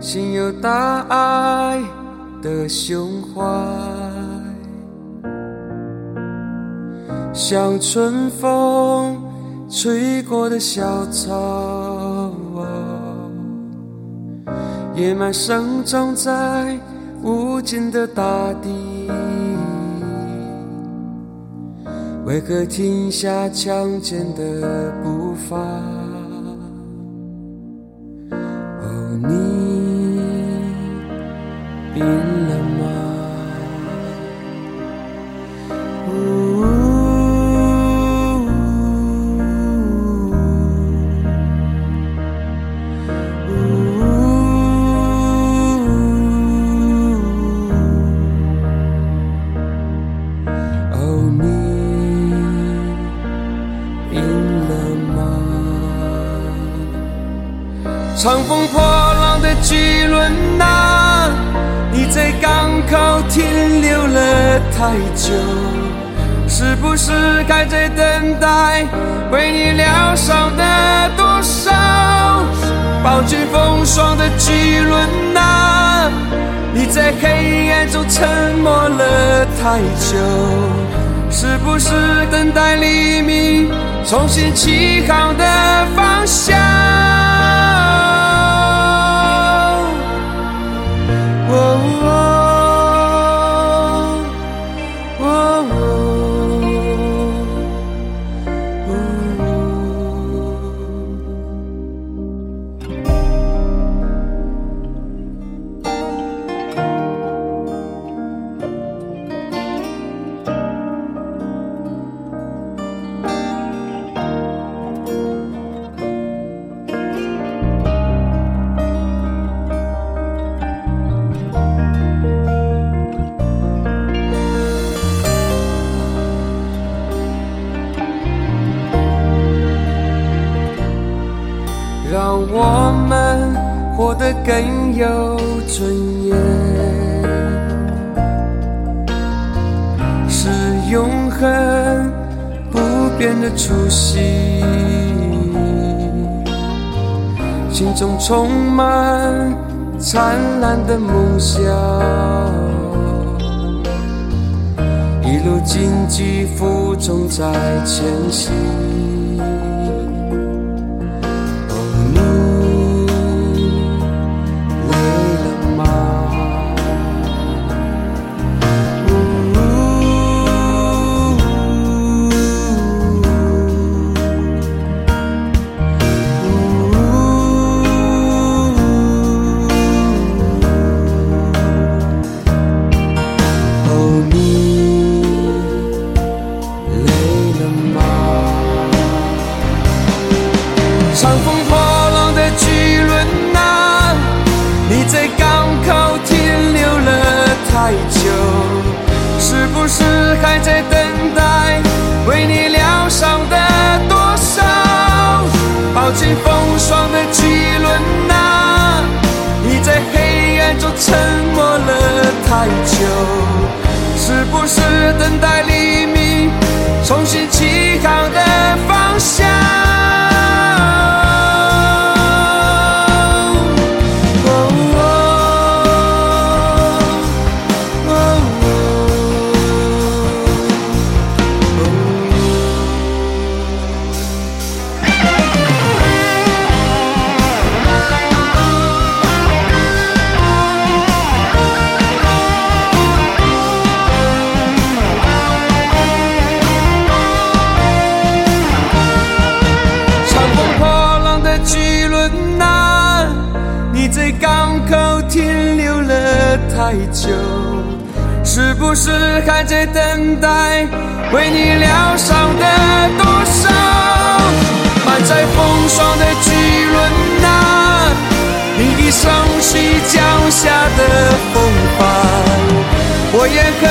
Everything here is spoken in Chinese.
心有大爱的胸怀，像春风吹过的小草，野蛮生长在无尽的大地。为何停下强健的步伐？病了吗？哦，你病了吗？乘风破浪的巨轮呐、在港口停留了太久，是不是还在等待为你疗伤的多少？饱经风霜的巨轮呐、你在黑暗中沉默了太久，是不是等待黎明重新起航的方向？我们活得更有尊严，是永恒不变的初心，心中充满灿烂的梦想，一路荆棘负重在前行。长风破。太久，是不是还在等待为你疗伤的多少？满载风霜的巨轮呐、你已升起脚下的风帆，我也可